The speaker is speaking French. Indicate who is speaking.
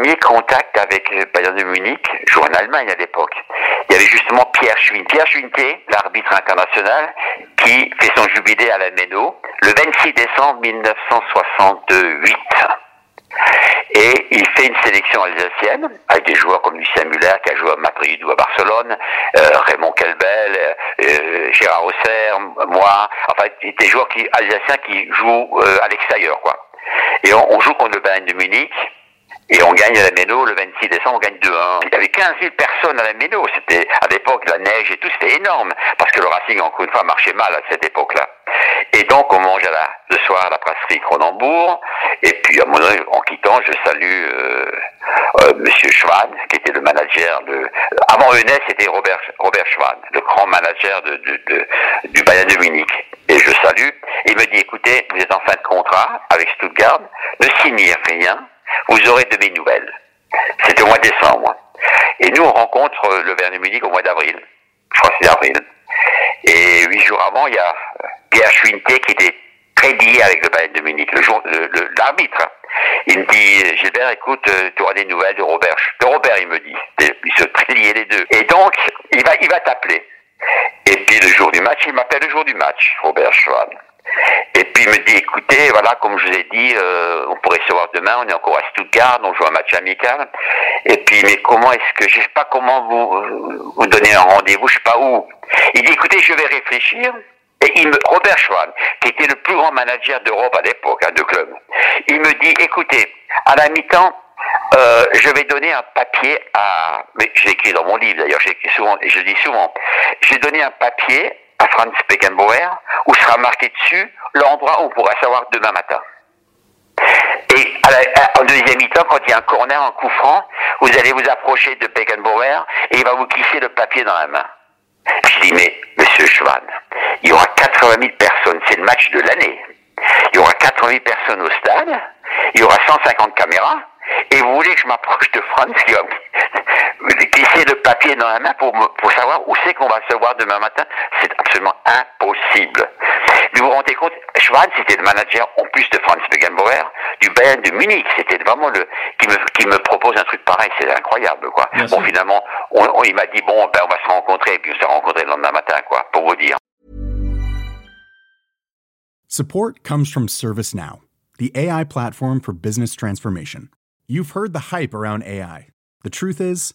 Speaker 1: Les premiers contacts avec le Bayern de Munich, je jouais en Allemagne à l'époque. Il y avait justement Pierre Schwinn. Pierre Schwinté, l'arbitre international, qui fait son jubilé à la Méno le 26 décembre 1968. Et il fait une sélection alsacienne avec des joueurs comme Lucien Muller qui a joué à Madrid ou à Barcelone, euh, Raymond Kelbel, euh, Gérard Auxerre, moi, enfin des joueurs qui, alsaciens qui jouent euh, à l'extérieur quoi. Et on, on joue contre le Bayern de Munich et on gagne à la Méno le 26 décembre, on gagne 2-1. Il y avait 15 000 personnes à la Méno. C'était, à l'époque, la neige et tout, c'était énorme. Parce que le Racing, encore une fois, marchait mal à cette époque-là. Et donc, on mange à la, le soir à la brasserie Cronenbourg. Et puis, à mon avis, en quittant, je salue, euh, euh, Monsieur Schwan, qui était le manager de, avant Eunès, c'était Robert, Robert Schwan, le grand manager de, de, de, du Bayern de Munich. Et je salue. Il me dit, écoutez, vous êtes en fin de contrat avec Stuttgart, ne signez rien vous aurez de mes nouvelles. C'était au mois de décembre. Et nous, on rencontre le Bayern de Munich au mois d'avril. Je crois c'est avril. Et huit jours avant, il y a Pierre Schwinté qui était très lié avec le Bayern de Munich, le jour, l'arbitre. Il me dit, Gilbert, écoute, tu auras des nouvelles de Robert. De Robert, il me dit. Ils se liés les deux. Et donc, il va, il va t'appeler. Et puis le jour du match, il m'appelle le jour du match, Robert Schwan. Et puis il me dit, écoutez, voilà, comme je vous ai dit, euh, on pourrait se voir demain, on est encore à Stuttgart, on joue un match amical. Et puis, mais comment est-ce que, je sais pas comment vous, vous donnez un rendez-vous, je sais pas où. Il dit, écoutez, je vais réfléchir. Et il me, Robert Schwan, qui était le plus grand manager d'Europe à l'époque, hein, de club, il me dit, écoutez, à la mi-temps, euh, je vais donner un papier à, mais j'ai écrit dans mon livre d'ailleurs, j'ai souvent, je dis souvent, j'ai donné un papier à Franz Beckenbauer où sera marqué dessus l'endroit où on pourra savoir demain matin. Et à la, en deuxième mi-temps, quand il y a un corner, un coup franc, vous allez vous approcher de Beckenbauer et il va vous glisser le papier dans la main. Je dis, mais monsieur Schwann, il y aura 80 000 personnes, c'est le match de l'année. Il y aura 80 000 personnes au stade, il y aura 150 caméras, et vous voulez que je m'approche de Franz qui glisser le papier dans la main pour, pour savoir où c'est qu'on va se voir demain matin C'est absolument impossible. Mais vous vous rendez compte, Schwan, c'était le manager, en plus de Franz Beckenbauer, du Bayern de Munich. C'était vraiment le, qui me, qui me propose un truc pareil. C'est incroyable, quoi.
Speaker 2: Bien
Speaker 1: bon,
Speaker 2: sûr.
Speaker 1: finalement, on, on- il m'a dit, bon, ben, on va se rencontrer, et puis on s'est rencontrés le lendemain matin, quoi, pour vous dire.
Speaker 3: Support comes from ServiceNow, the AI platform for business transformation. You've heard the hype around AI. The truth is,